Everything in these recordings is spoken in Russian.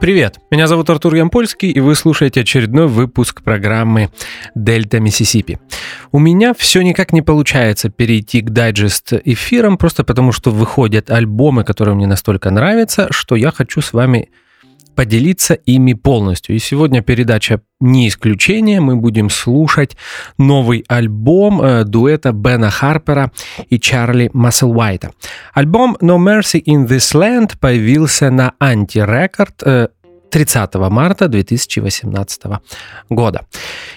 Привет, меня зовут Артур Ямпольский, и вы слушаете очередной выпуск программы «Дельта Миссисипи». У меня все никак не получается перейти к дайджест эфирам, просто потому что выходят альбомы, которые мне настолько нравятся, что я хочу с вами поделиться ими полностью. И сегодня передача не исключение. Мы будем слушать новый альбом э, дуэта Бена Харпера и Чарли Масселвайта. Альбом No Mercy in This Land появился на Anti-Record э, 30 марта 2018 года.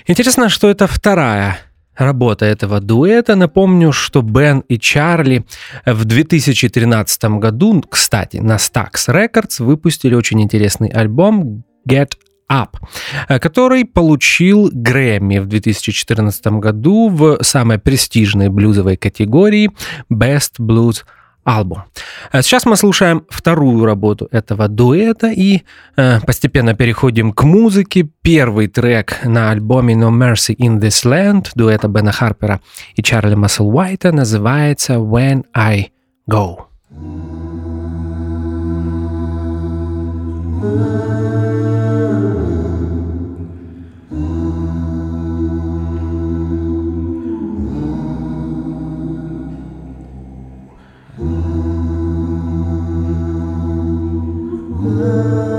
Интересно, что это вторая работа этого дуэта. Напомню, что Бен и Чарли в 2013 году, кстати, на Stax Records выпустили очень интересный альбом Get Up, который получил Грэмми в 2014 году в самой престижной блюзовой категории Best Blues альбом. А сейчас мы слушаем вторую работу этого дуэта и э, постепенно переходим к музыке. Первый трек на альбоме No Mercy in This Land дуэта Бена Харпера и Чарли Масселуайта называется When I Go. Бена love.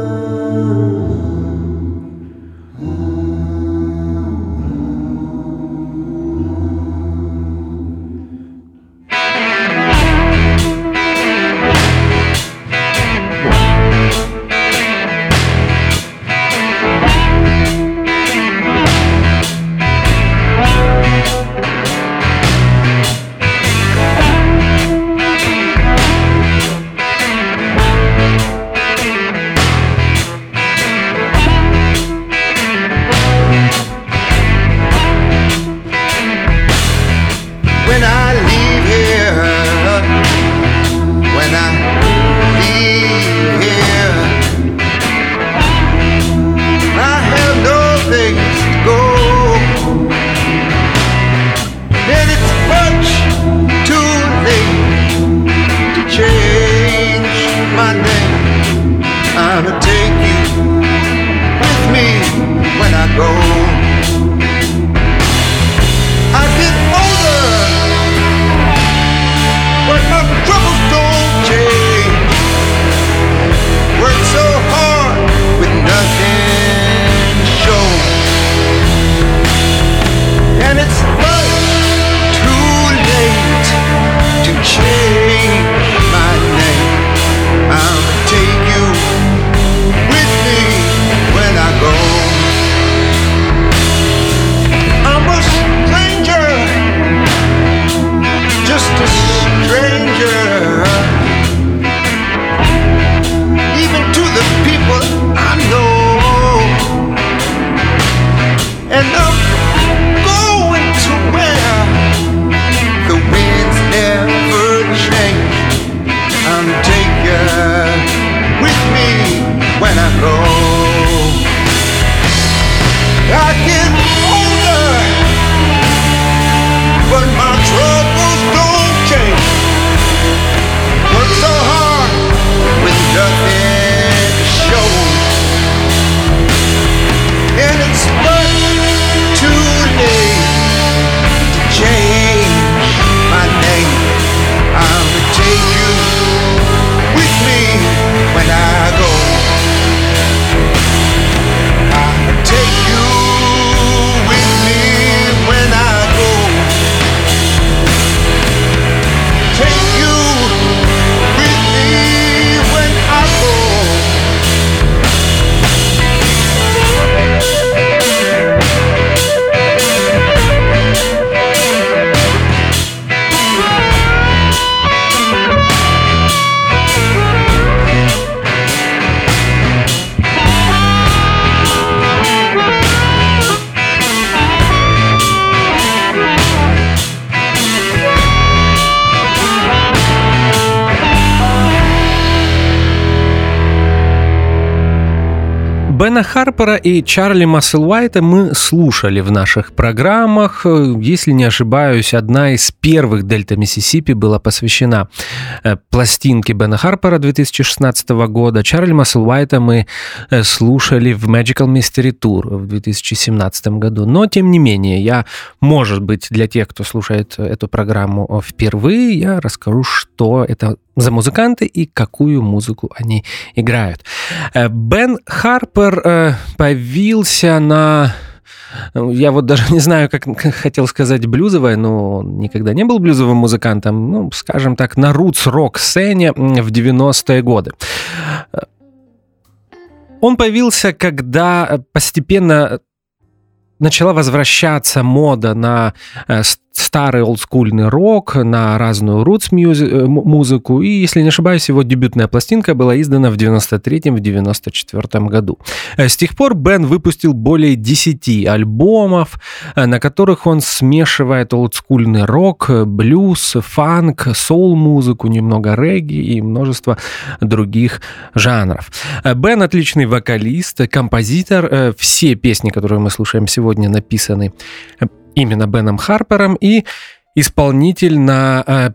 Харпера и Чарли Масселуайта мы слушали в наших программах. Если не ошибаюсь, одна из первых Дельта Миссисипи была посвящена э, пластинке Бена Харпера 2016 года. Чарли Масселуайта мы э, слушали в Magical Mystery Tour в 2017 году. Но, тем не менее, я, может быть, для тех, кто слушает эту программу впервые, я расскажу, что это за музыканты и какую музыку они играют. Э, Бен Харпер э, появился на я вот даже не знаю, как хотел сказать блюзовая, но он никогда не был блюзовым музыкантом, ну, скажем так, на рутс-рок-сцене в 90-е годы. Э, он появился, когда постепенно начала возвращаться мода на старый олдскульный рок, на разную рутс э. И, если не ошибаюсь, его дебютная пластинка была издана в 93-м, в 94 году. Э, с тех пор Бен выпустил более 10 альбомов, э, на которых он смешивает олдскульный рок, блюз, фанк, соул-музыку, немного регги и множество других жанров. Бен отличный вокалист, композитор. Все песни, которые мы слушаем сегодня, написаны именно Беном Харпером и исполнитель на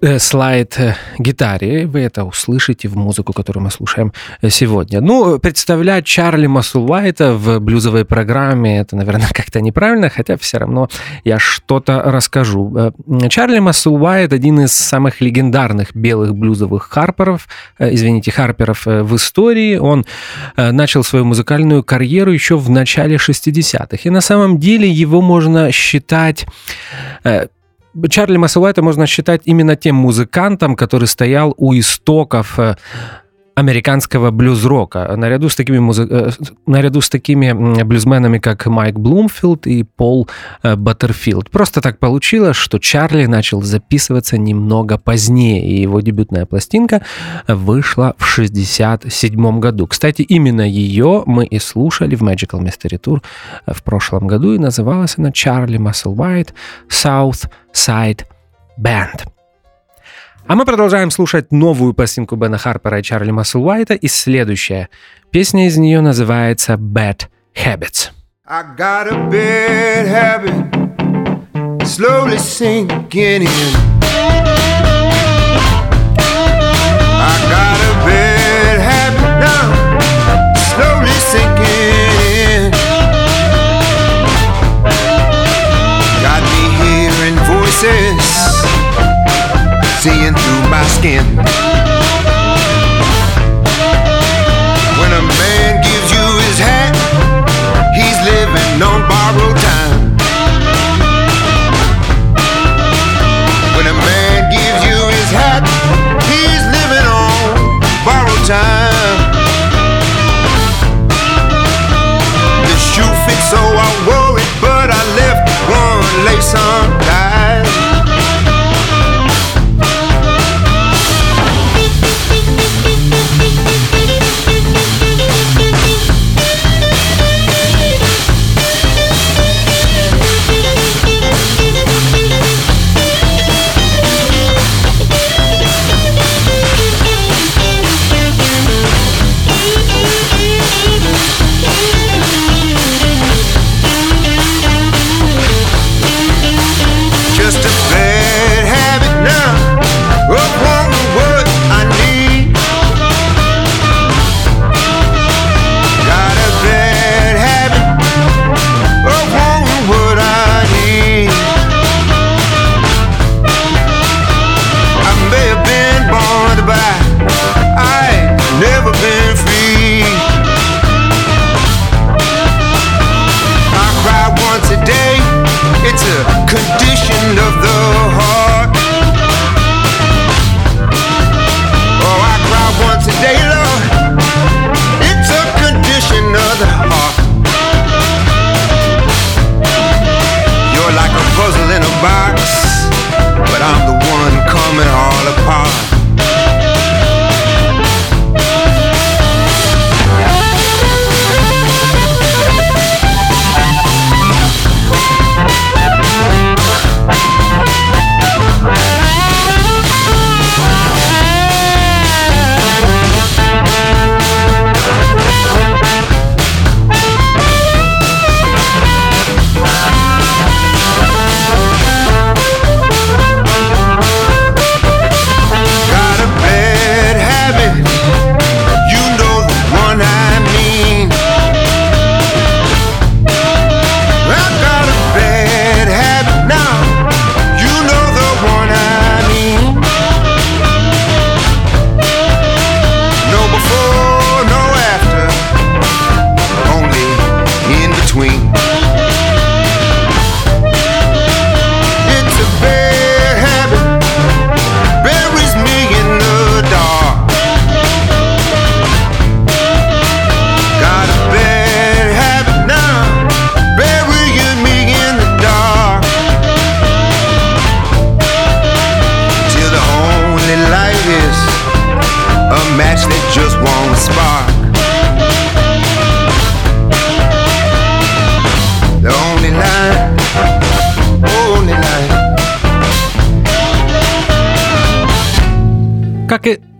э, слайд-гитаре. Э, Вы это услышите в музыку, которую мы слушаем э, сегодня. Ну, представлять Чарли Масулайта в блюзовой программе, это, наверное, как-то неправильно, хотя все равно я что-то расскажу. Чарли Масулайт один из самых легендарных белых блюзовых харперов, извините, харперов в истории. Он начал свою музыкальную карьеру еще в начале 60-х. И на самом деле его можно считать Чарли Массуайта можно считать именно тем музыкантом, который стоял у истоков э, американского блюз-рока, наряду с такими, музы... Э, наряду с такими блюзменами, как Майк Блумфилд и Пол э, Баттерфилд. Просто так получилось, что Чарли начал записываться немного позднее, и его дебютная пластинка вышла в 67 году. Кстати, именно ее мы и слушали в Magical Mystery Tour в прошлом году, и называлась она Чарли Musselwhite South Side Band. А мы продолжаем слушать новую пластинку Бена Харпера и Чарли Масселуайта, и следующая песня из нее называется «Bad Habits». I got a bad habit slowly sinking in. Seeing through my skin. When a man gives you his hat, he's living on borrowed time. When a man gives you his hat, he's living on borrowed time. The shoe fits so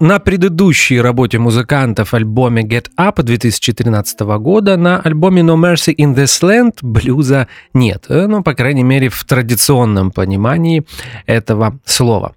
на предыдущей работе музыкантов альбоме Get Up 2013 года, на альбоме No Mercy in This Land блюза нет, ну, по крайней мере, в традиционном понимании этого слова.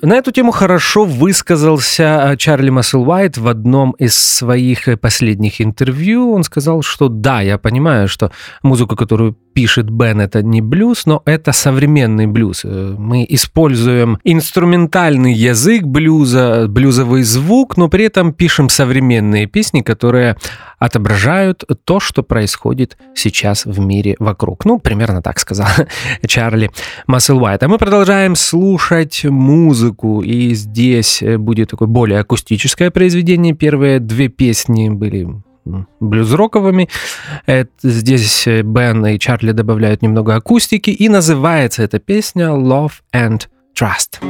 На эту тему хорошо высказался э, Чарли Масселвайт в одном из своих э, последних интервью. Он сказал, что да, я понимаю, что музыку, которую пишет Бен, это не блюз, но это современный блюз. Э, мы используем инструментальный язык блюза, блюзовый звук, но при этом пишем современные песни, которые отображают то, что происходит сейчас в мире вокруг. Ну, примерно так сказал Чарли Масселвайт. А мы продолжаем слушать музыку, и здесь будет такое более акустическое произведение. Первые две песни были блюз-роковыми. Здесь Бен и Чарли добавляют немного акустики, и называется эта песня «Love and Trust».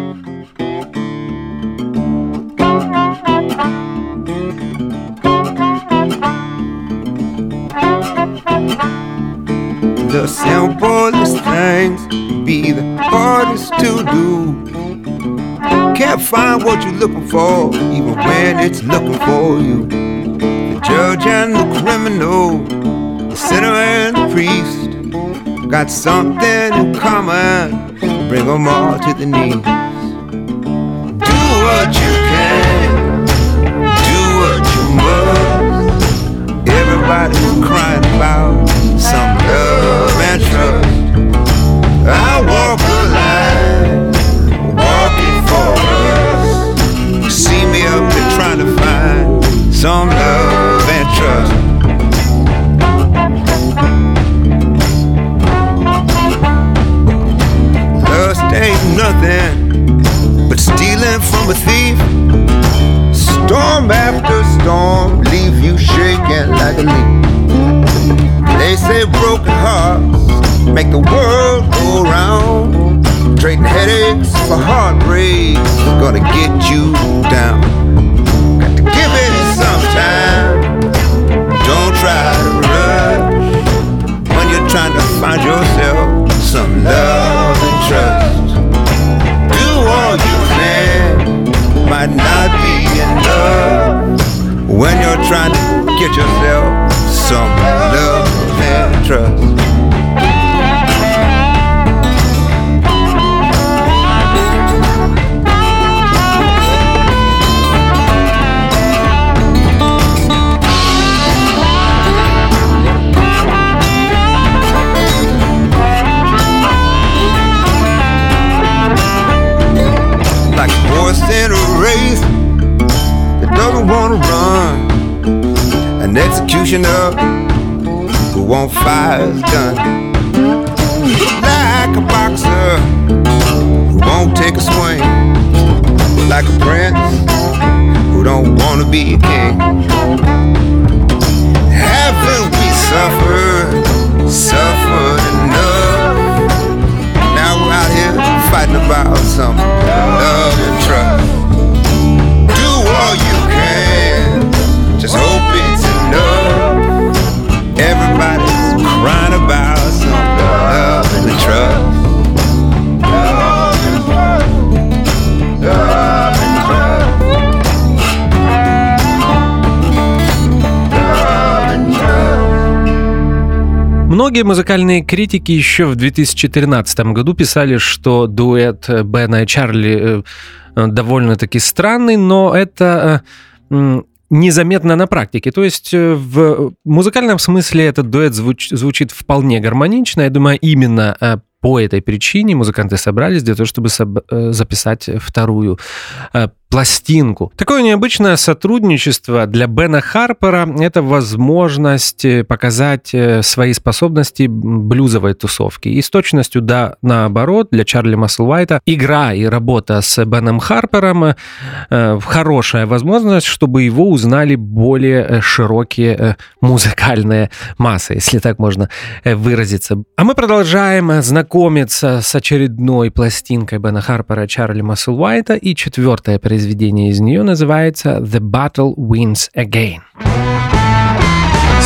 The simplest things be the hardest to do. Can't find what you're looking for, even when it's looking for you. The judge and the criminal, the sinner and the priest, got something in common. Bring them all to the knees. Do what you can, do what you must. Everybody's crying about some love and trust. Some love and trust. Lust ain't nothing but stealing from a thief. Storm after storm, leave you shaking like a leaf. They say broken hearts make the world go round. Trading headaches for heartbreaks, gonna get you down. Time. Don't try to rush when you're trying to find yourself some love and trust. Do all you can, might not be enough when you're trying to get yourself some love and trust. Executioner who won't fire his gun. Like a boxer who won't take a swing. Like a prince who don't want to be a king. Haven't we suffered, suffered enough? Now we're out here fighting about some love and trust. Многие музыкальные критики еще в 2013 году писали, что дуэт Бена и Чарли э, довольно-таки странный, но это э, незаметно на практике. То есть э, в музыкальном смысле этот дуэт звуч- звучит вполне гармонично. Я думаю, именно э, по этой причине музыканты собрались для того, чтобы э, записать вторую э, пластинку. Такое необычное сотрудничество для Бена Харпера – это возможность э, показать э, свои способности блюзовой тусовки. И с точностью да наоборот для Чарли Масселвайта игра и работа с Беном Харпером э, хорошая возможность, чтобы его узнали более э, широкие э, музыкальные массы, если так можно э, выразиться. А мы продолжаем э, знакомиться с очередной пластинкой Бена Харпера Чарли Масселвайта и четвертое произведение произведение из нее называется «The Battle Wins Again».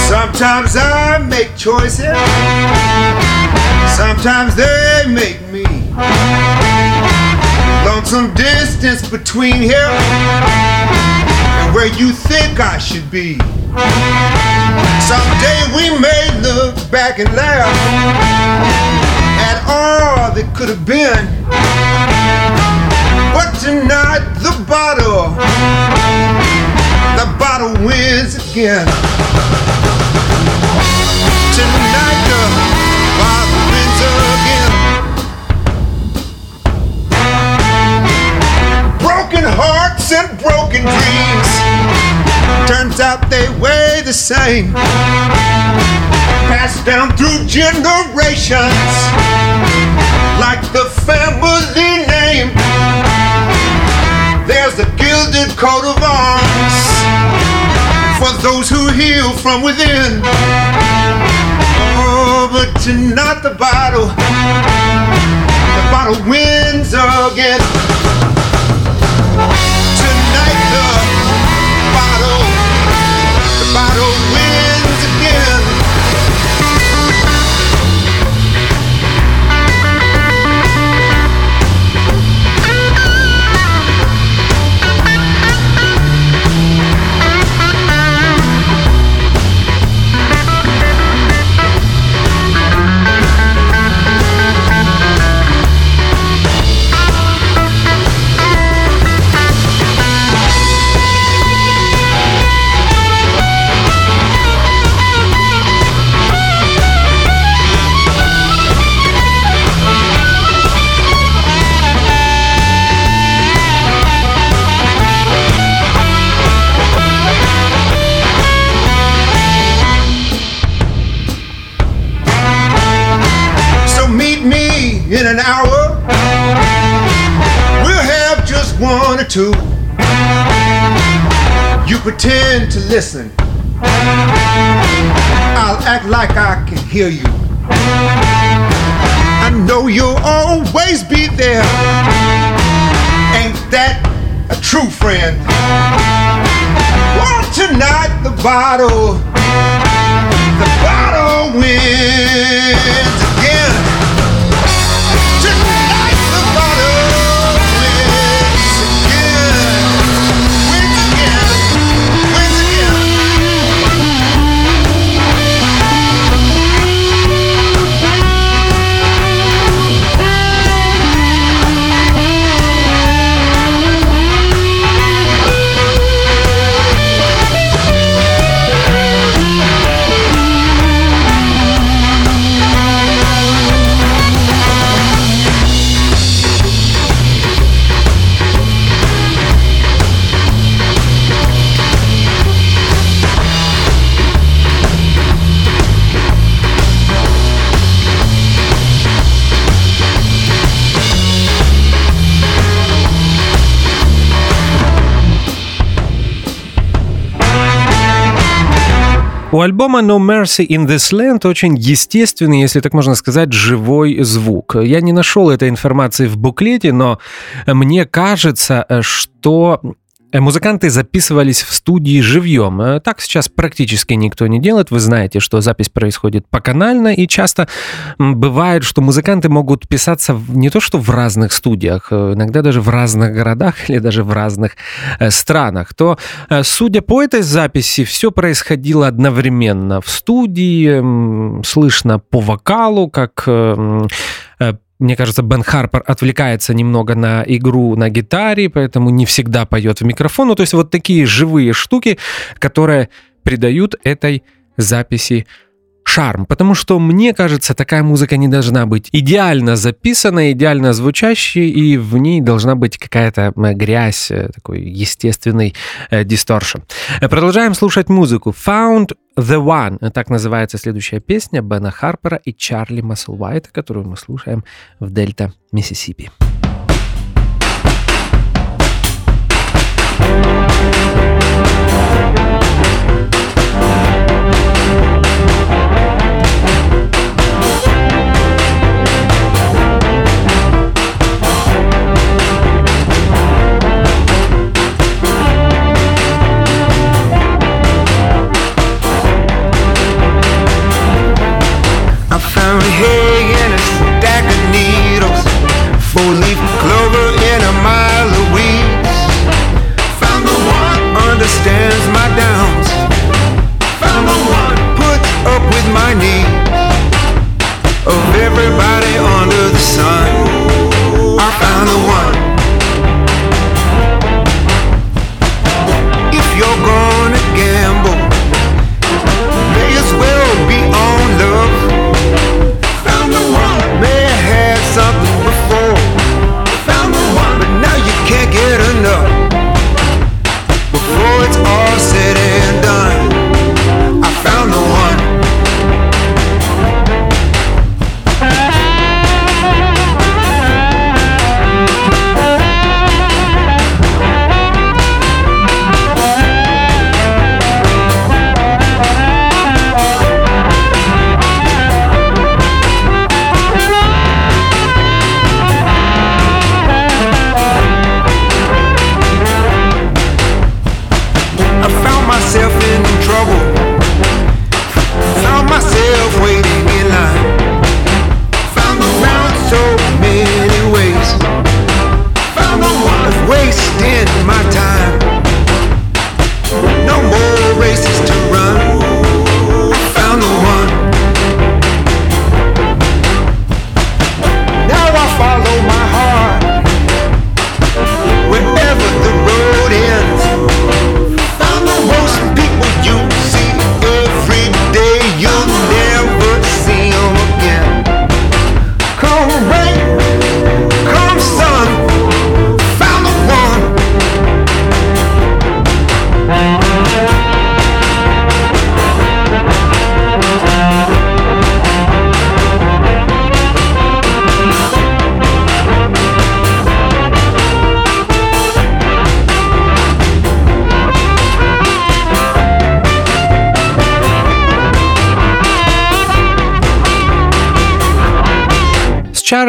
Sometimes I make choices, sometimes they make me. Lonesome distance between here and where you think I should be. Someday we may look back and laugh at all that could have been. But tonight the bottle, the bottle wins again. Tonight the bottle wins again. Broken hearts and broken dreams. Turns out they weigh the same. Passed down through generations. Coat of arms. For those who heal from within. Oh, but tonight the bottle, the bottle wins again. Two. You pretend to listen. I'll act like I can hear you. I know you'll always be there. Ain't that a true friend? Tonight the bottle, the bottle wins У альбома No Mercy in This Land очень естественный, если так можно сказать, живой звук. Я не нашел этой информации в буклете, но мне кажется, что Музыканты записывались в студии живьем. Э, Так сейчас практически никто не делает. Вы знаете, что запись происходит поканально, и часто бывает, что музыканты могут писаться не то что в разных студиях, э, иногда даже в разных городах или даже в разных э, странах. То, э, судя по этой записи, все происходило одновременно в студии, слышно по вокалу, как э, э, мне кажется, Бен Харпер отвлекается немного на игру на гитаре, поэтому не всегда поет в микрофон. Ну, то есть вот такие живые штуки, которые придают этой записи шарм. Потому что, мне кажется, такая музыка не должна быть идеально записанной, идеально звучащей, и в ней должна быть какая-то э, грязь, э, такой естественный э, дисторшн. Продолжаем слушать музыку. Found the One. Так называется следующая песня Бена Харпера и Чарли Масселвайта, которую мы слушаем в Дельта, Миссисипи.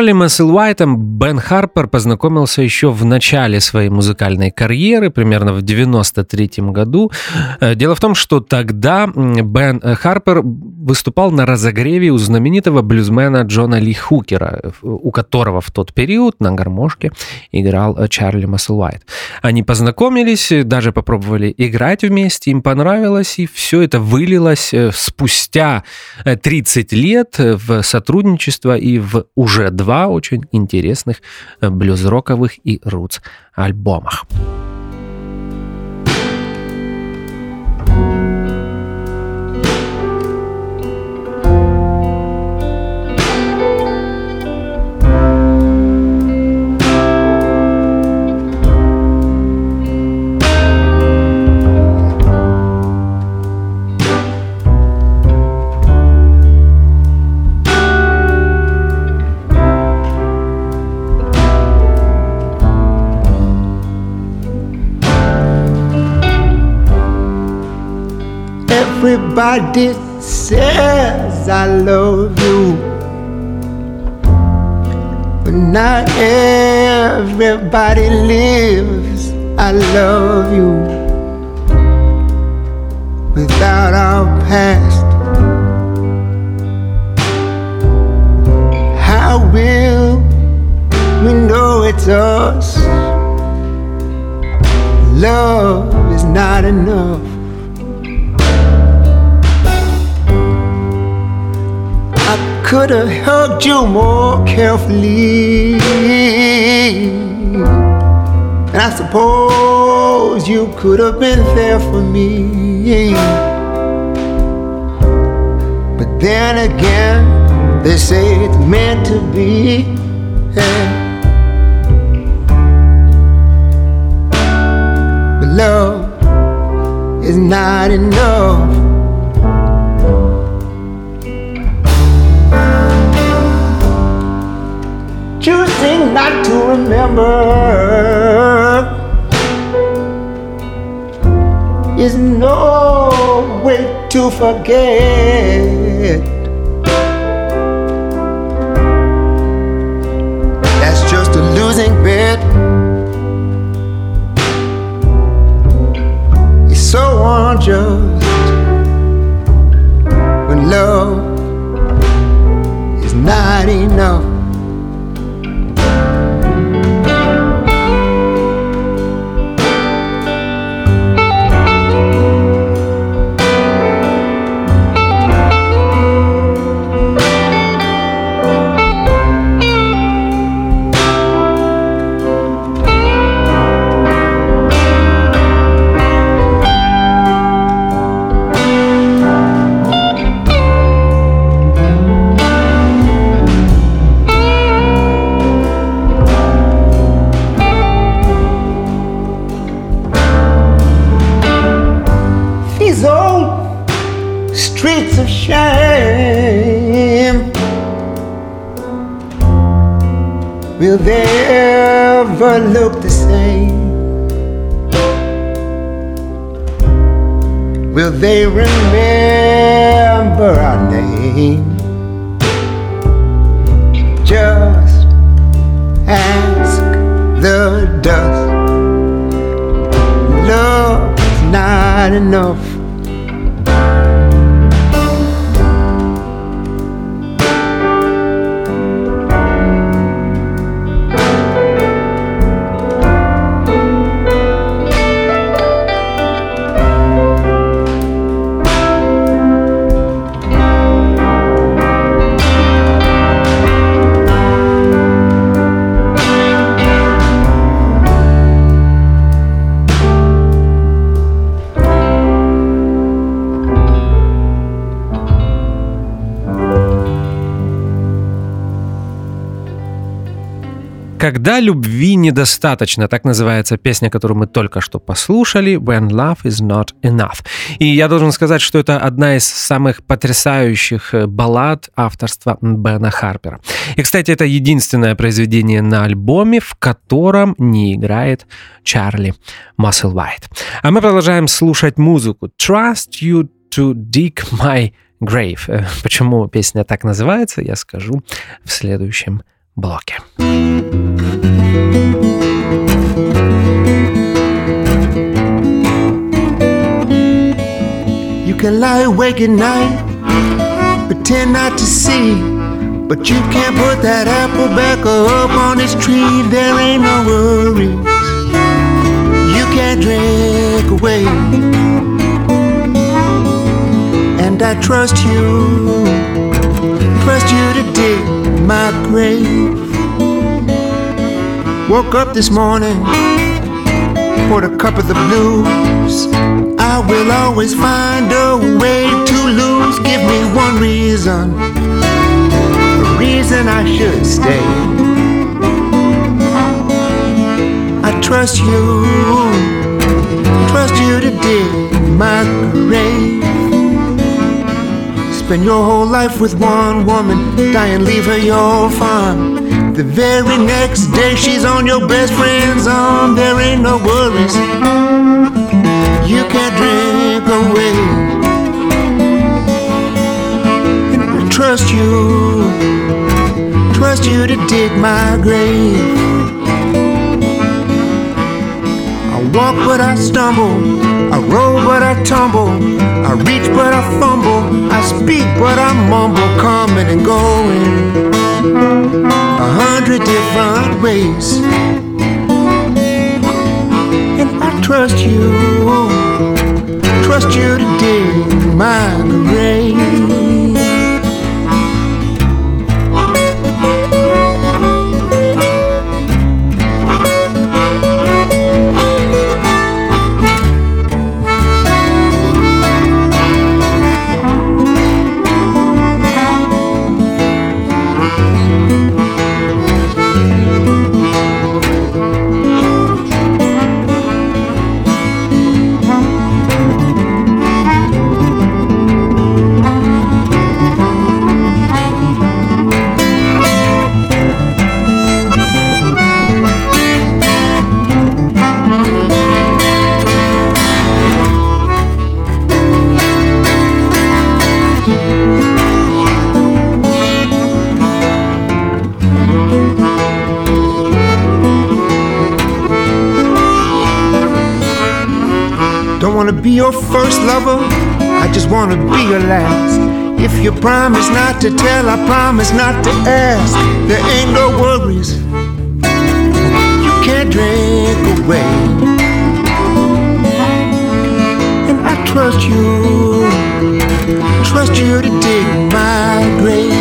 Чарли Масселуайтом Бен Харпер познакомился еще в начале своей музыкальной карьеры, примерно в 93 году. Э, дело в том, что тогда Бен Харпер выступал на разогреве у знаменитого блюзмена Джона Ли Хукера, у которого в тот период на гармошке играл Чарли Масселуайт. Они познакомились, даже попробовали играть вместе, им понравилось, и все это вылилось э, спустя 30 лет в сотрудничество и в уже два очень интересных э, блюз-роковых и рутс альбомах. Everybody says I love you, but not everybody lives. I love you without our past. How will we know it's us? Love is not enough. Could have hugged you more carefully. And I suppose you could have been there for me. But then again, they say it's meant to be. Yeah. But love is not enough. Choosing not to remember is no way to forget. That's just a losing bet. It's so unjust when love is not enough. Look the same? Will they remember our name? Just ask the dust. Love's not enough. Когда любви недостаточно, так называется песня, которую мы только что послушали, When Love is Not Enough. И я должен сказать, что это одна из самых потрясающих э, баллад авторства Бена Харпера. И, кстати, это единственное произведение на альбоме, в котором не играет Чарли Масселвайт. А мы продолжаем слушать музыку Trust You to Dig My Grave. Э, почему песня так называется, я скажу в следующем bloke. You can lie awake at night, pretend not to see, but you can't put that apple back up on its tree. There ain't no worries you can't drink away, and I trust you, trust you to dig my grave. Woke up this morning, poured a cup of the blues. I will always find a way to lose. Give me one reason, a reason I should stay. I trust you, trust you to dig my grave. Spend your whole life with one woman, die and leave her your farm. The very next day she's on your best friend's arm. There ain't no worries you can't drink away. And I trust you, trust you to dig my grave. Walk but I stumble, I roll but I tumble, I reach but I fumble, I speak but I mumble, coming and going. A hundred different ways. And I trust you, trust you to dig my grave. Don't wanna be your first lover, I just wanna be your last. If you promise not to tell, I promise not to ask. There ain't no worries, you can't drink away. And I trust you, trust you to dig my grave.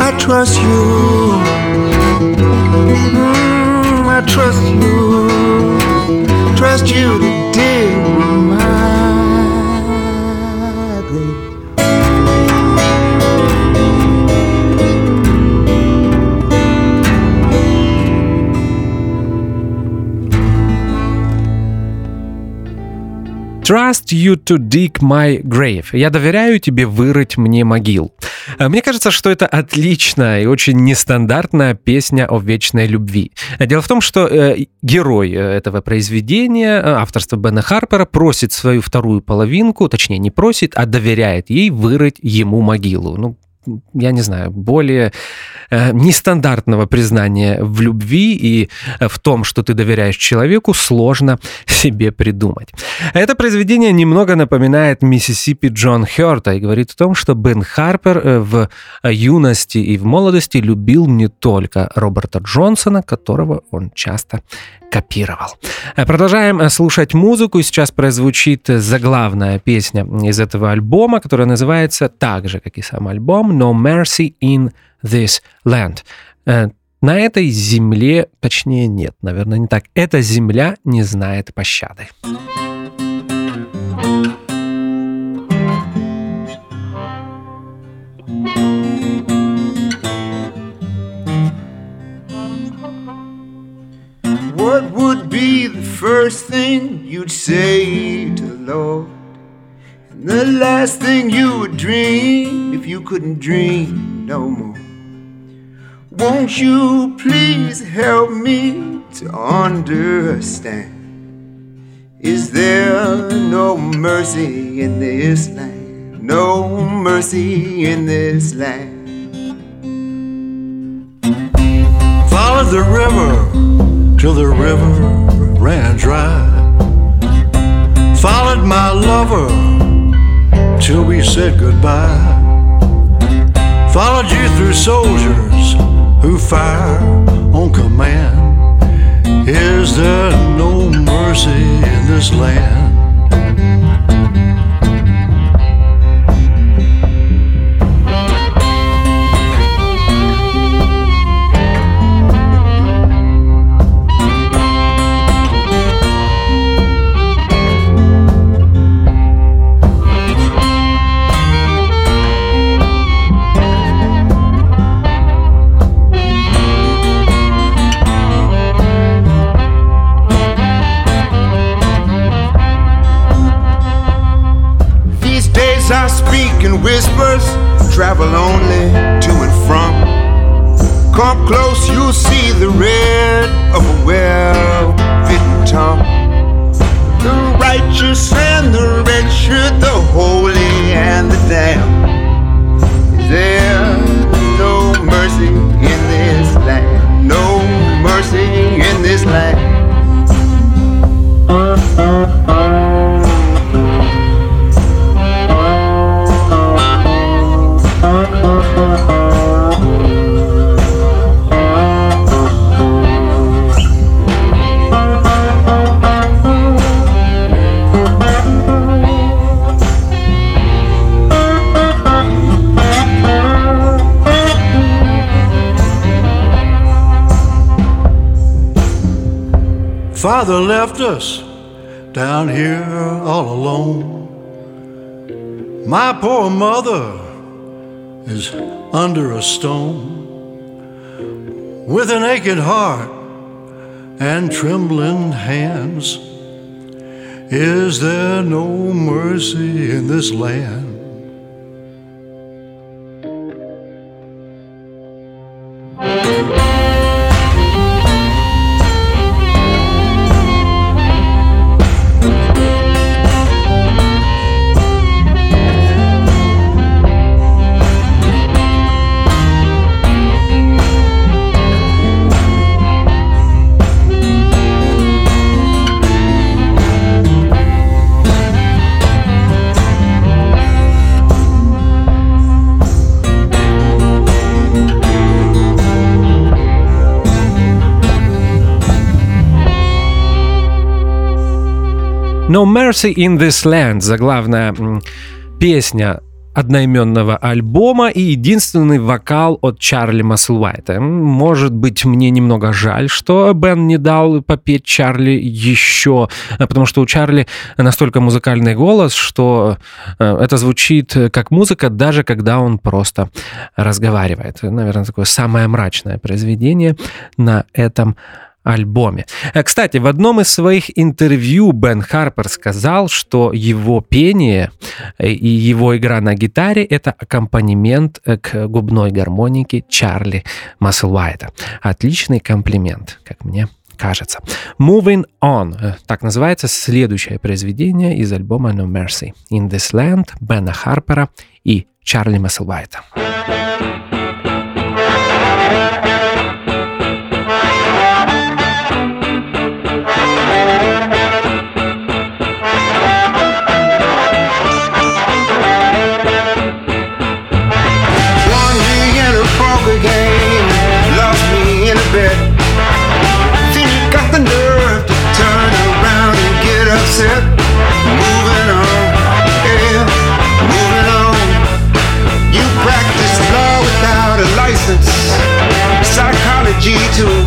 I trust you, Mm, I trust you trust you to dig my Trust you to dig my grave. Я доверяю тебе вырыть мне могил. Э, Мне кажется, что это отличная и очень нестандартная песня о вечной любви. Дело в том, что э, герой э, этого произведения, э, авторства Бена Харпера, просит свою вторую половинку, точнее не просит, а доверяет ей вырыть ему могилу. Ну, я не знаю, более э, нестандартного признания в любви и э, в том, что ты доверяешь человеку, сложно себе придумать. Это произведение немного напоминает Миссисипи Джон Хёрта и говорит о том, что Бен Харпер э, в юности и в молодости любил не только Роберта Джонсона, которого он часто копировал. Продолжаем слушать музыку, сейчас прозвучит заглавная песня из этого альбома, которая называется так же, как и сам альбом «No Mercy in This Land». Э, На этой земле, точнее нет, наверное, не так. Эта земля не знает пощады. What would be the first thing you'd say to? And the last thing you would dream if you couldn't dream no more? Won't you please help me to understand? Is there no mercy in this land? No mercy in this land. the river till the river ran dry. Followed my lover till we said goodbye. Followed you through soldiers who fire on command. Is there no mercy in this land? Father left us down here all alone. My poor mother is under a stone with an aching heart and trembling hands. Is there no mercy in this land? No Mercy in This Land, заглавная песня одноименного альбома и единственный вокал от Чарли Маслвайта. Может быть, мне немного жаль, что Бен не дал попеть Чарли еще, потому что у Чарли настолько музыкальный голос, что э, это звучит как музыка, даже когда он просто разговаривает. Наверное, такое самое мрачное произведение на этом альбоме. Э, кстати, в одном из своих интервью Бен Харпер сказал, что его пение э, и его игра на гитаре — это аккомпанемент э, к губной гармонике Чарли Маслвайта. Отличный комплимент, как мне кажется. Moving On. Так называется следующее произведение из альбома No Mercy. In This Land Бена Харпера и Чарли Маслвайта. Moving G two.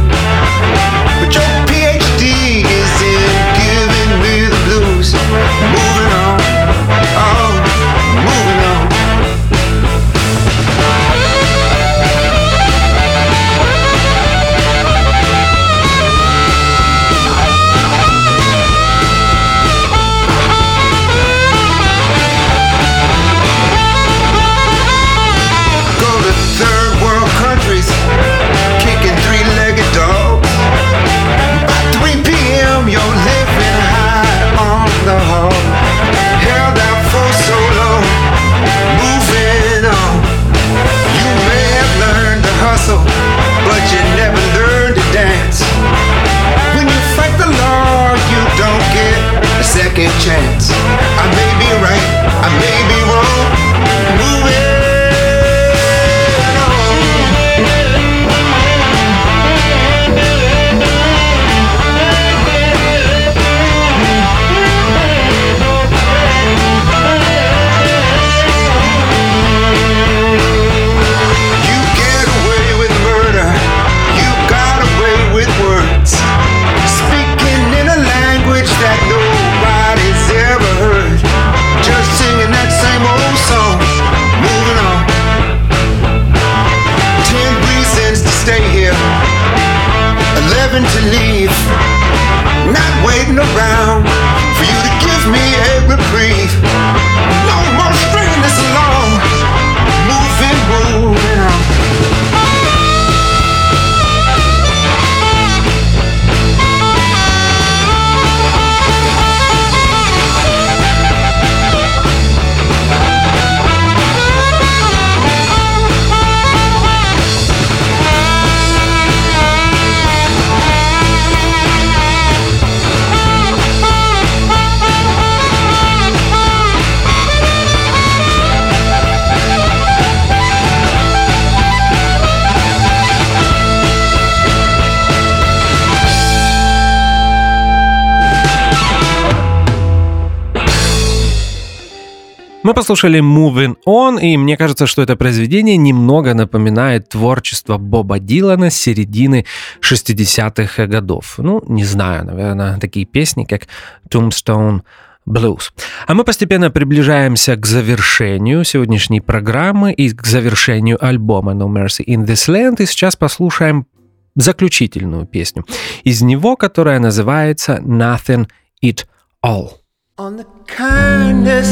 Мы послушали Moving On, и мне кажется, что это произведение немного напоминает творчество Боба Дилана с середины 60-х годов. Ну, не знаю, наверное, такие песни, как Tombstone Blues. А мы постепенно приближаемся к завершению сегодняшней программы и к завершению альбома No Mercy in This Land, и сейчас послушаем заключительную песню из него, которая называется Nothing It All. On the kindness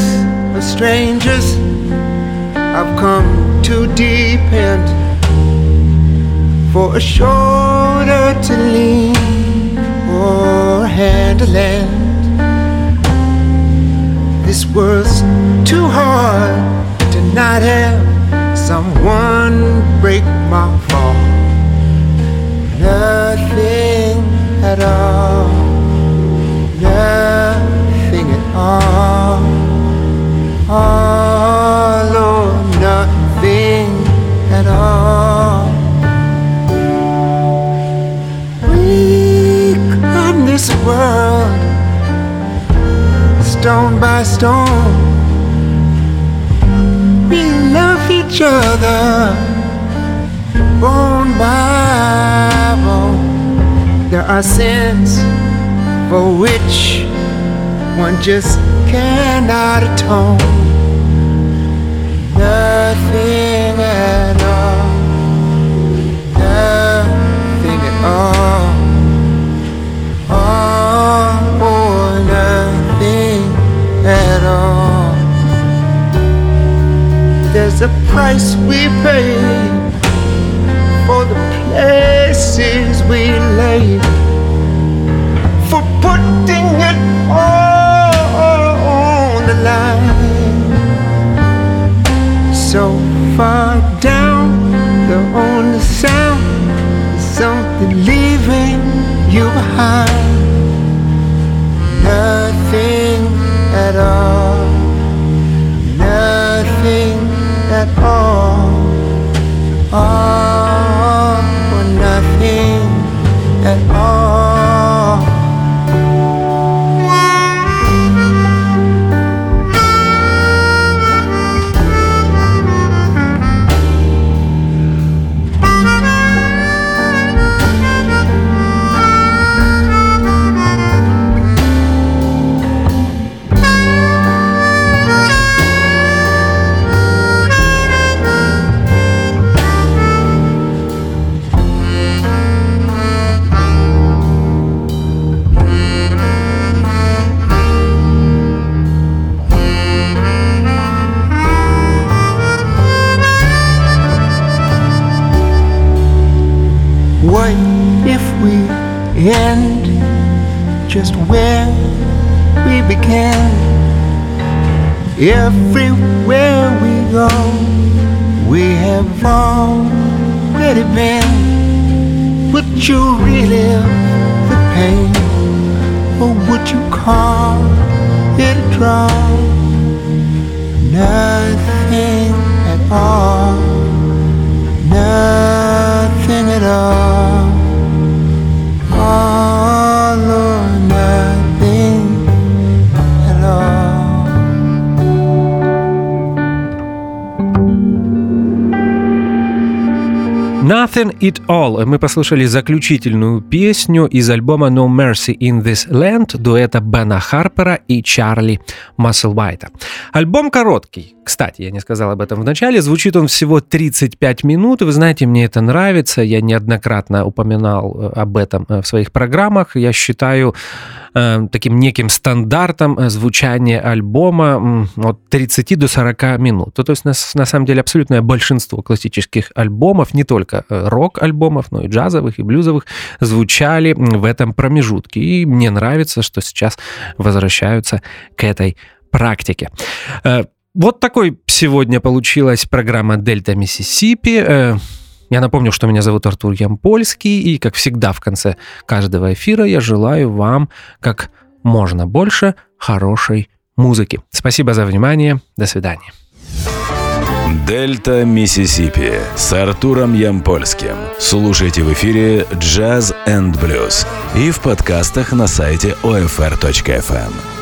of strangers, I've come to depend for a shoulder to lean or a hand to lend. This world's too hard to not have someone break my fall. World stone by stone. We love each other bone by bone. There are sins for which one just cannot atone. Nothing at all. Nothing at all. Price we pay for the places we lay for putting it all on the line. So far down, the only sound is something leaving you behind. Nothing It All. Мы послушали заключительную песню из альбома No Mercy in This Land дуэта Бена Харпера и Чарли Масселвайта. Альбом короткий. Кстати, я не сказал об этом в начале. Звучит он всего 35 минут. Вы знаете, мне это нравится. Я неоднократно упоминал э, об этом э, в своих программах. Я считаю э, таким неким стандартом звучания альбома от 30 до 40 минут. То есть, на самом деле, абсолютное большинство классических альбомов, не только рок-альбомов, но и джазовых, и блюзовых, звучали в этом промежутке. И мне нравится, что сейчас возвращаются к этой практике. Вот такой сегодня получилась программа «Дельта Миссисипи». Э, я напомню, что меня зовут Артур Ямпольский, и, как всегда, в конце каждого эфира я желаю вам как можно больше хорошей музыки. Спасибо за внимание. До свидания. Дельта Миссисипи с Артуром Ямпольским. Слушайте в эфире «Джаз энд блюз» и в подкастах на сайте OFR.FM.